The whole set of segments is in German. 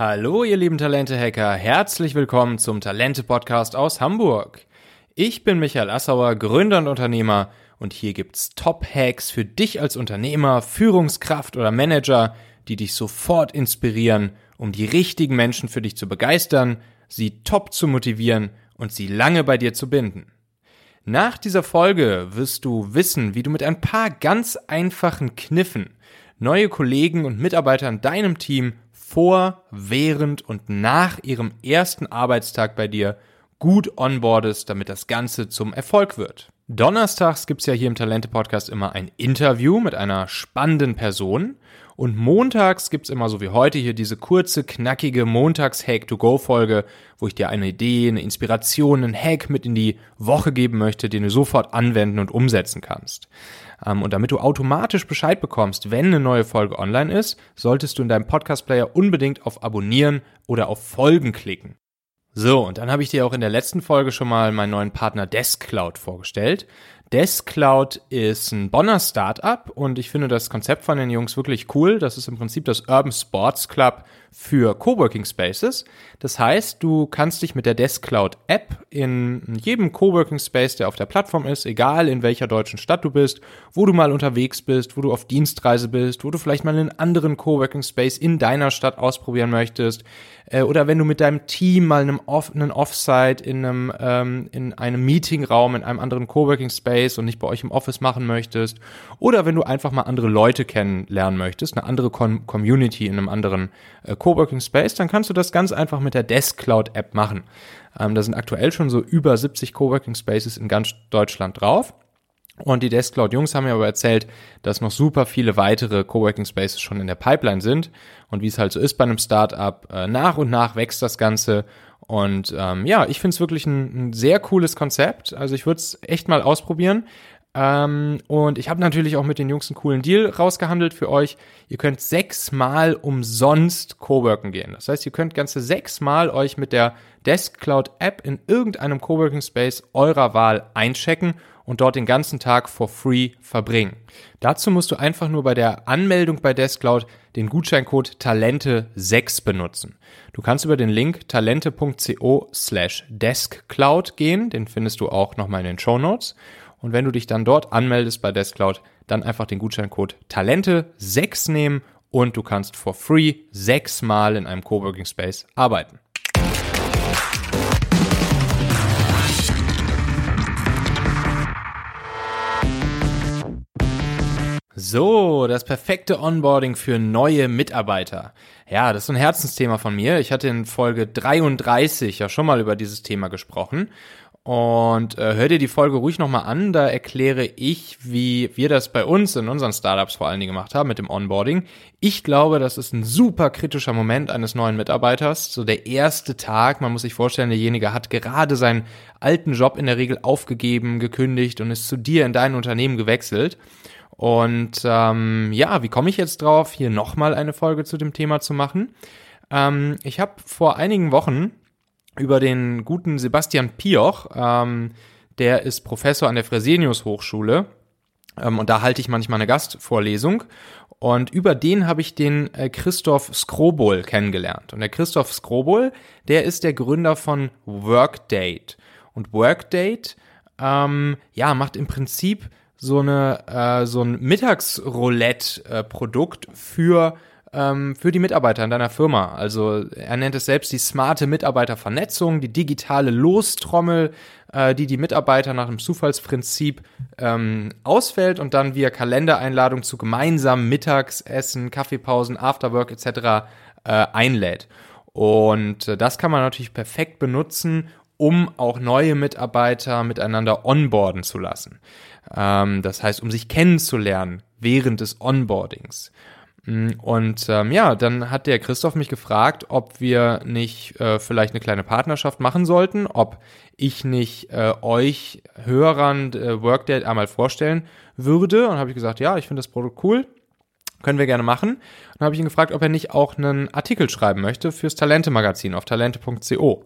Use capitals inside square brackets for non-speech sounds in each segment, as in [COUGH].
Hallo, ihr lieben Talente-Hacker. Herzlich willkommen zum Talente-Podcast aus Hamburg. Ich bin Michael Assauer, Gründer und Unternehmer und hier gibt's Top-Hacks für dich als Unternehmer, Führungskraft oder Manager, die dich sofort inspirieren, um die richtigen Menschen für dich zu begeistern, sie top zu motivieren und sie lange bei dir zu binden. Nach dieser Folge wirst du wissen, wie du mit ein paar ganz einfachen Kniffen neue Kollegen und Mitarbeiter in deinem Team vor, während und nach ihrem ersten Arbeitstag bei dir gut onboardest, damit das Ganze zum Erfolg wird. Donnerstags gibt's ja hier im Talente-Podcast immer ein Interview mit einer spannenden Person. Und montags gibt's immer so wie heute hier diese kurze, knackige Montags-Hack-to-Go-Folge, wo ich dir eine Idee, eine Inspiration, einen Hack mit in die Woche geben möchte, den du sofort anwenden und umsetzen kannst. Ähm, und damit du automatisch Bescheid bekommst, wenn eine neue Folge online ist, solltest du in deinem Podcast-Player unbedingt auf Abonnieren oder auf Folgen klicken. So, und dann habe ich dir auch in der letzten Folge schon mal meinen neuen Partner DeskCloud vorgestellt. DeskCloud ist ein Bonner Startup und ich finde das Konzept von den Jungs wirklich cool. Das ist im Prinzip das Urban Sports Club für Coworking Spaces. Das heißt, du kannst dich mit der DeskCloud App in jedem Coworking Space, der auf der Plattform ist, egal in welcher deutschen Stadt du bist, wo du mal unterwegs bist, wo du auf Dienstreise bist, wo du vielleicht mal einen anderen Coworking Space in deiner Stadt ausprobieren möchtest, äh, oder wenn du mit deinem Team mal einem Off, einen Offsite in einem, ähm, in einem Meetingraum, in einem anderen Coworking Space und nicht bei euch im Office machen möchtest, oder wenn du einfach mal andere Leute kennenlernen möchtest, eine andere Com Community in einem anderen äh, Coworking Space, dann kannst du das ganz einfach mit der Desk Cloud App machen. Ähm, da sind aktuell schon so über 70 Coworking Spaces in ganz Deutschland drauf. Und die Desk Cloud Jungs haben mir aber erzählt, dass noch super viele weitere Coworking Spaces schon in der Pipeline sind. Und wie es halt so ist bei einem Startup, äh, nach und nach wächst das Ganze. Und ähm, ja, ich finde es wirklich ein, ein, sehr cooles Konzept. Also ich würde es echt mal ausprobieren. Ähm, und ich habe natürlich auch mit den Jungs einen coolen Deal rausgehandelt für euch. Ihr könnt sechsmal umsonst Coworken gehen. Das heißt, ihr könnt ganze sechsmal euch mit der Desk Cloud App in irgendeinem Coworking Space eurer Wahl einchecken und dort den ganzen Tag for free verbringen. Dazu musst du einfach nur bei der Anmeldung bei Deskcloud den Gutscheincode Talente6 benutzen. Du kannst über den Link talente.co slash deskcloud gehen, den findest du auch nochmal in den Show Notes. Und wenn du dich dann dort anmeldest bei Deskcloud, dann einfach den Gutscheincode Talente6 nehmen und du kannst for free sechsmal in einem Coworking Space arbeiten. So, das perfekte Onboarding für neue Mitarbeiter. Ja, das ist ein Herzensthema von mir. Ich hatte in Folge 33 ja schon mal über dieses Thema gesprochen. Und äh, hör dir die Folge ruhig nochmal an, da erkläre ich, wie wir das bei uns in unseren Startups vor allen Dingen gemacht haben mit dem Onboarding. Ich glaube, das ist ein super kritischer Moment eines neuen Mitarbeiters. So der erste Tag, man muss sich vorstellen, derjenige hat gerade seinen alten Job in der Regel aufgegeben, gekündigt und ist zu dir in dein Unternehmen gewechselt. Und ähm, ja, wie komme ich jetzt drauf, hier nochmal eine Folge zu dem Thema zu machen? Ähm, ich habe vor einigen Wochen über den guten Sebastian Pioch, ähm, der ist Professor an der Fresenius Hochschule, ähm, und da halte ich manchmal eine Gastvorlesung. Und über den habe ich den äh, Christoph Skrobol kennengelernt. Und der Christoph Skrobol, der ist der Gründer von Workdate. Und Workdate, ähm, ja, macht im Prinzip so eine äh, so ein Mittagsroulette-Produkt für ähm, für die Mitarbeiter in deiner Firma. Also er nennt es selbst die smarte Mitarbeitervernetzung, die digitale Lostrommel, äh, die die Mitarbeiter nach dem Zufallsprinzip ähm, ausfällt und dann via Kalendereinladung zu gemeinsamen Mittagsessen, Kaffeepausen, Afterwork etc. Äh, einlädt. Und äh, das kann man natürlich perfekt benutzen, um auch neue Mitarbeiter miteinander onboarden zu lassen. Ähm, das heißt, um sich kennenzulernen während des Onboardings. Mm, und ähm, ja, dann hat der Christoph mich gefragt, ob wir nicht äh, vielleicht eine kleine Partnerschaft machen sollten, ob ich nicht äh, euch Hörern äh, Workday einmal vorstellen würde. Und habe ich gesagt, ja, ich finde das Produkt cool. Können wir gerne machen. Und dann habe ich ihn gefragt, ob er nicht auch einen Artikel schreiben möchte fürs Talente-Magazin auf talente.co.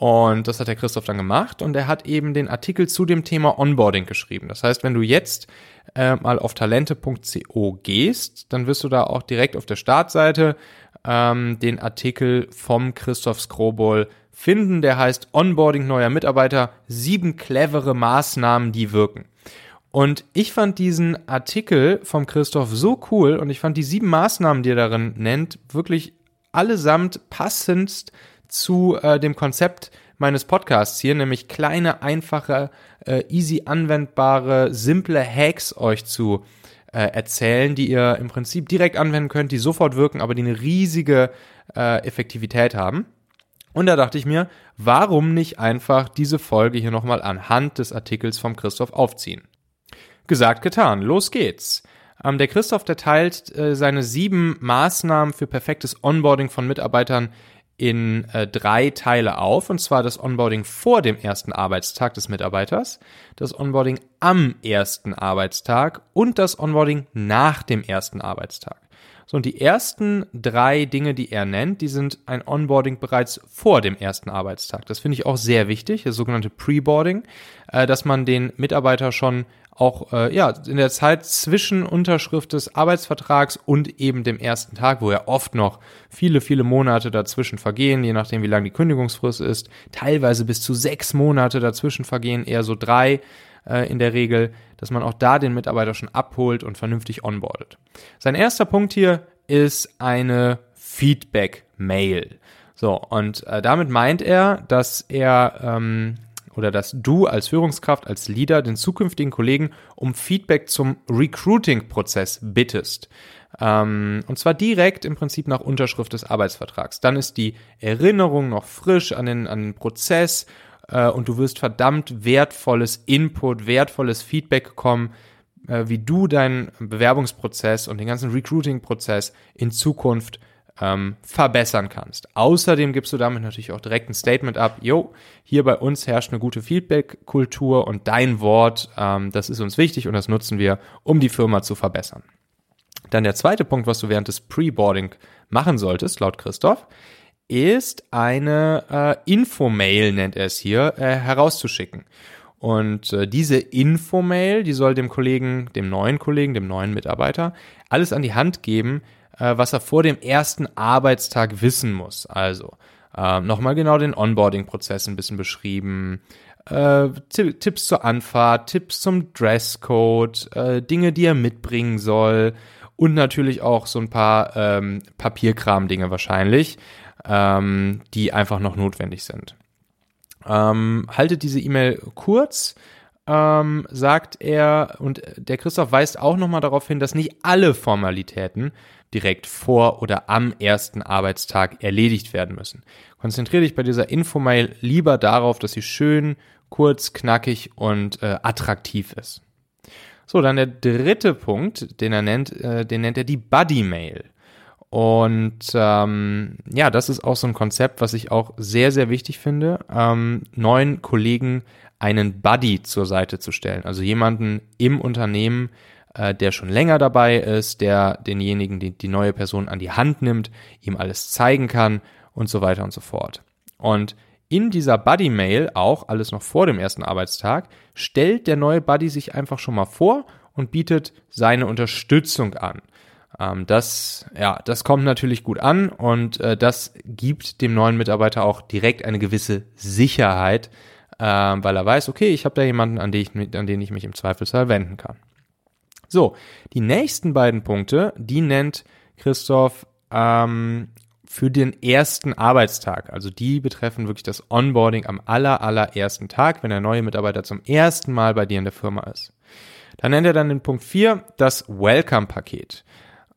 Und das hat der Christoph dann gemacht und er hat eben den Artikel zu dem Thema Onboarding geschrieben. Das heißt, wenn du jetzt äh, mal auf talente.co gehst, dann wirst du da auch direkt auf der Startseite ähm, den Artikel vom Christoph Skrobol finden, der heißt Onboarding neuer Mitarbeiter, sieben clevere Maßnahmen, die wirken. Und ich fand diesen Artikel vom Christoph so cool und ich fand die sieben Maßnahmen, die er darin nennt, wirklich allesamt passendst zu äh, dem Konzept meines Podcasts hier, nämlich kleine, einfache, äh, easy anwendbare, simple Hacks euch zu äh, erzählen, die ihr im Prinzip direkt anwenden könnt, die sofort wirken, aber die eine riesige äh, Effektivität haben. Und da dachte ich mir, warum nicht einfach diese Folge hier nochmal anhand des Artikels vom Christoph aufziehen? Gesagt, getan, los geht's. Ähm, der Christoph, der teilt äh, seine sieben Maßnahmen für perfektes Onboarding von Mitarbeitern in äh, drei Teile auf, und zwar das Onboarding vor dem ersten Arbeitstag des Mitarbeiters, das Onboarding am ersten Arbeitstag und das Onboarding nach dem ersten Arbeitstag. So, und die ersten drei Dinge, die er nennt, die sind ein Onboarding bereits vor dem ersten Arbeitstag. Das finde ich auch sehr wichtig, das sogenannte Preboarding, äh, dass man den Mitarbeiter schon auch äh, ja in der Zeit zwischen Unterschrift des Arbeitsvertrags und eben dem ersten Tag, wo ja oft noch viele, viele Monate dazwischen vergehen, je nachdem wie lang die Kündigungsfrist ist, teilweise bis zu sechs Monate dazwischen vergehen, eher so drei äh, in der Regel, dass man auch da den Mitarbeiter schon abholt und vernünftig onboardet. Sein erster Punkt hier ist eine Feedback-Mail. So, und äh, damit meint er, dass er ähm, oder dass du als Führungskraft, als Leader den zukünftigen Kollegen um Feedback zum Recruiting-Prozess bittest. Ähm, und zwar direkt im Prinzip nach Unterschrift des Arbeitsvertrags. Dann ist die Erinnerung noch frisch an den, an den Prozess äh, und du wirst verdammt wertvolles Input, wertvolles Feedback bekommen, äh, wie du deinen Bewerbungsprozess und den ganzen Recruiting-Prozess in Zukunft ähm, verbessern kannst. Außerdem gibst du damit natürlich auch direkt ein Statement ab, jo, hier bei uns herrscht eine gute Feedback-Kultur und dein Wort, ähm, das ist uns wichtig und das nutzen wir, um die Firma zu verbessern. Dann der zweite Punkt, was du während des Pre-Boarding machen solltest, laut Christoph, ist eine äh, Infomail, nennt er es hier, äh, herauszuschicken. Und äh, diese Infomail, die soll dem Kollegen, dem neuen Kollegen, dem neuen Mitarbeiter alles an die Hand geben, äh, was er vor dem ersten Arbeitstag wissen muss. Also äh, nochmal genau den Onboarding-Prozess ein bisschen beschrieben, äh, Tipps zur Anfahrt, Tipps zum Dresscode, äh, Dinge, die er mitbringen soll und natürlich auch so ein paar ähm, Papierkram-Dinge wahrscheinlich, ähm, die einfach noch notwendig sind. Ähm, haltet diese E-Mail kurz, ähm, sagt er, und der Christoph weist auch nochmal darauf hin, dass nicht alle Formalitäten direkt vor oder am ersten Arbeitstag erledigt werden müssen. Konzentriere dich bei dieser Infomail lieber darauf, dass sie schön, kurz, knackig und äh, attraktiv ist. So, dann der dritte Punkt, den er nennt, äh, den nennt er die Buddy Mail. Und ähm, ja, das ist auch so ein Konzept, was ich auch sehr, sehr wichtig finde, ähm, neuen Kollegen einen Buddy zur Seite zu stellen. Also jemanden im Unternehmen, äh, der schon länger dabei ist, der denjenigen, die, die neue Person an die Hand nimmt, ihm alles zeigen kann und so weiter und so fort. Und in dieser Buddy-Mail, auch alles noch vor dem ersten Arbeitstag, stellt der neue Buddy sich einfach schon mal vor und bietet seine Unterstützung an. Ähm, das, ja, das kommt natürlich gut an und äh, das gibt dem neuen Mitarbeiter auch direkt eine gewisse Sicherheit, äh, weil er weiß, okay, ich habe da jemanden, an den, ich, an den ich mich im Zweifelsfall wenden kann. So, die nächsten beiden Punkte, die nennt Christoph ähm, für den ersten Arbeitstag. Also die betreffen wirklich das Onboarding am aller, allerersten Tag, wenn der neue Mitarbeiter zum ersten Mal bei dir in der Firma ist. Dann nennt er dann den Punkt 4 das Welcome-Paket.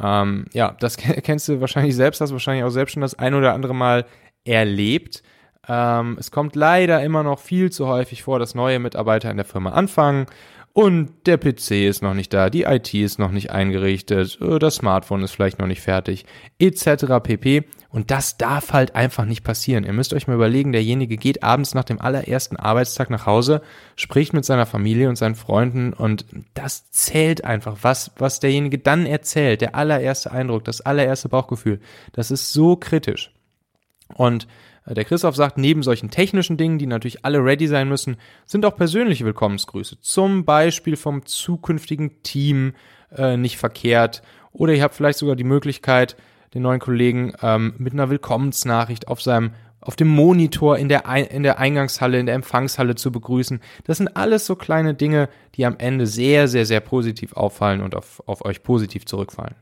Ähm, ja, das [LAUGHS] kennst du wahrscheinlich selbst, hast wahrscheinlich auch selbst schon das ein oder andere Mal erlebt. Ähm, es kommt leider immer noch viel zu häufig vor, dass neue Mitarbeiter in der Firma anfangen und der PC ist noch nicht da, die IT ist noch nicht eingerichtet, äh, das Smartphone ist vielleicht noch nicht fertig, etc. pp. Und das darf halt einfach nicht passieren. Ihr müsst euch mal überlegen, derjenige geht abends nach dem allerersten Arbeitstag nach Hause, spricht mit seiner Familie und seinen Freunden und das zählt einfach. Was, was derjenige dann erzählt, der allererste Eindruck, das allererste Bauchgefühl, das ist so kritisch. Und der Christoph sagt, neben solchen technischen Dingen, die natürlich alle ready sein müssen, sind auch persönliche Willkommensgrüße. Zum Beispiel vom zukünftigen Team äh, nicht verkehrt. Oder ihr habt vielleicht sogar die Möglichkeit, den neuen Kollegen ähm, mit einer Willkommensnachricht auf seinem auf dem Monitor in der, in der Eingangshalle, in der Empfangshalle zu begrüßen. Das sind alles so kleine Dinge, die am Ende sehr, sehr, sehr positiv auffallen und auf, auf euch positiv zurückfallen.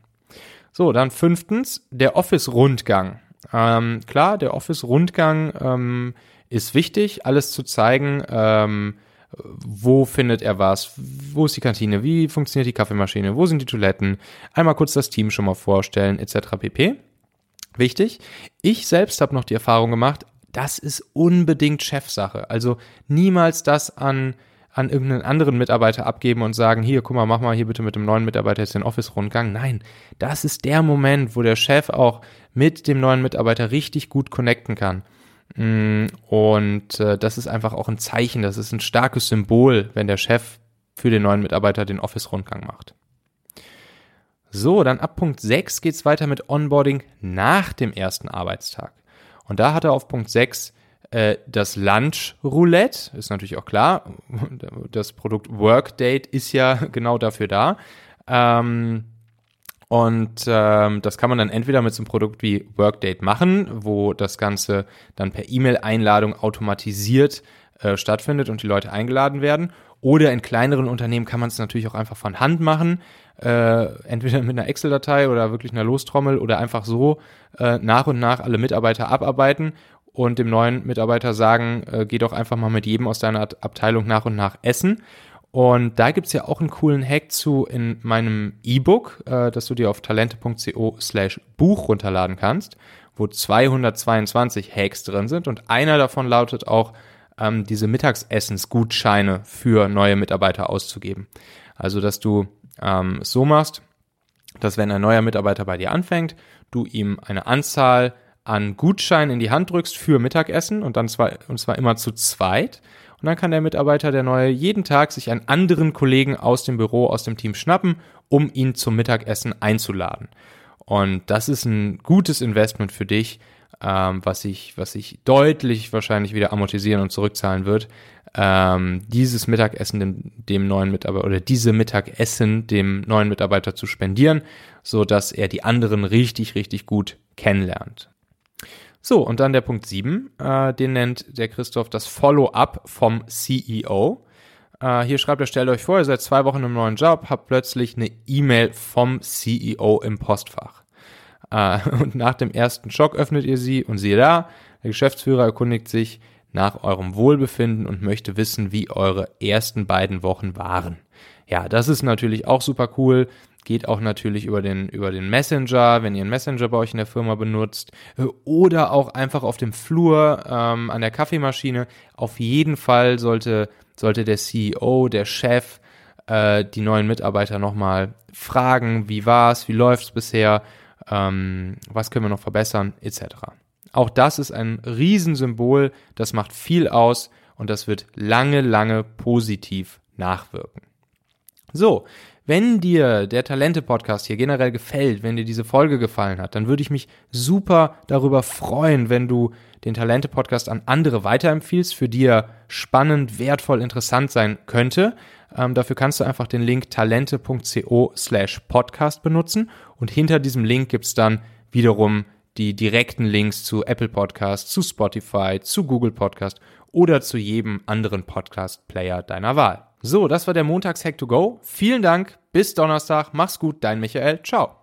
So, dann fünftens, der Office-Rundgang. Ähm, klar, der Office-Rundgang ähm, ist wichtig, alles zu zeigen, ähm, wo findet er was, wo ist die Kantine, wie funktioniert die Kaffeemaschine, wo sind die Toiletten, einmal kurz das Team schon mal vorstellen, etc. pp. Wichtig. Ich selbst habe noch die Erfahrung gemacht, das ist unbedingt Chefsache. Also niemals das an, an irgendeinen anderen Mitarbeiter abgeben und sagen, hier, guck mal, mach mal hier bitte mit dem neuen Mitarbeiter jetzt den Office-Rundgang. Nein, das ist der Moment, wo der Chef auch mit dem neuen Mitarbeiter richtig gut connecten kann. Mm, und äh, das ist einfach auch ein Zeichen, das ist ein starkes Symbol, wenn der Chef für den neuen Mitarbeiter den Office-Rundgang macht. So, dann ab Punkt 6 geht es weiter mit Onboarding nach dem ersten Arbeitstag. Und da hat er auf Punkt 6 äh, das Lunch Roulette, ist natürlich auch klar. Das Produkt Workdate ist ja [LAUGHS] genau dafür da. Ähm, und ähm, das kann man dann entweder mit so einem Produkt wie Workdate machen, wo das Ganze dann per E-Mail-Einladung automatisiert äh, stattfindet und die Leute eingeladen werden. Oder in kleineren Unternehmen kann man es natürlich auch einfach von Hand machen äh, entweder mit einer Excel-Datei oder wirklich einer Lostrommel oder einfach so äh, nach und nach alle Mitarbeiter abarbeiten und dem neuen Mitarbeiter sagen, äh, geh doch einfach mal mit jedem aus deiner Abteilung nach und nach essen. Und da gibt's ja auch einen coolen Hack zu in meinem E-Book, äh, das du dir auf talente.co slash Buch runterladen kannst, wo 222 Hacks drin sind und einer davon lautet auch, ähm, diese Mittagsessensgutscheine für neue Mitarbeiter auszugeben. Also, dass du ähm, so machst, dass wenn ein neuer Mitarbeiter bei dir anfängt, du ihm eine Anzahl an Gutscheinen in die Hand drückst für Mittagessen und dann zwar, und zwar immer zu zweit. Und dann kann der Mitarbeiter, der neue, jeden Tag sich einen anderen Kollegen aus dem Büro, aus dem Team schnappen, um ihn zum Mittagessen einzuladen. Und das ist ein gutes Investment für dich, ähm, was sich, was sich deutlich wahrscheinlich wieder amortisieren und zurückzahlen wird, ähm, dieses Mittagessen dem, dem neuen Mitarbeiter oder diese Mittagessen dem neuen Mitarbeiter zu spendieren, so dass er die anderen richtig, richtig gut kennenlernt. So, und dann der Punkt 7, äh, den nennt der Christoph das Follow-up vom CEO. Äh, hier schreibt er, stellt euch vor, ihr seid zwei Wochen im neuen Job, habt plötzlich eine E-Mail vom CEO im Postfach. Äh, [LAUGHS] und nach dem ersten Schock öffnet ihr sie und siehe da, der Geschäftsführer erkundigt sich, nach eurem Wohlbefinden und möchte wissen, wie eure ersten beiden Wochen waren. Ja, das ist natürlich auch super cool. Geht auch natürlich über den, über den Messenger, wenn ihr einen Messenger bei euch in der Firma benutzt. Oder auch einfach auf dem Flur ähm, an der Kaffeemaschine. Auf jeden Fall sollte, sollte der CEO, der Chef, äh, die neuen Mitarbeiter nochmal fragen, wie war's, wie läuft's bisher, ähm, was können wir noch verbessern, etc. Auch das ist ein Riesensymbol, das macht viel aus und das wird lange, lange positiv nachwirken. So, wenn dir der Talente-Podcast hier generell gefällt, wenn dir diese Folge gefallen hat, dann würde ich mich super darüber freuen, wenn du den Talente-Podcast an andere weiterempfiehlst, für die er spannend, wertvoll, interessant sein könnte. Ähm, dafür kannst du einfach den Link talente.co slash podcast benutzen und hinter diesem Link gibt's dann wiederum die direkten Links zu Apple Podcast, zu Spotify, zu Google Podcast oder zu jedem anderen Podcast-Player deiner Wahl. So, das war der Montags Hack to Go. Vielen Dank, bis Donnerstag, mach's gut, dein Michael, ciao.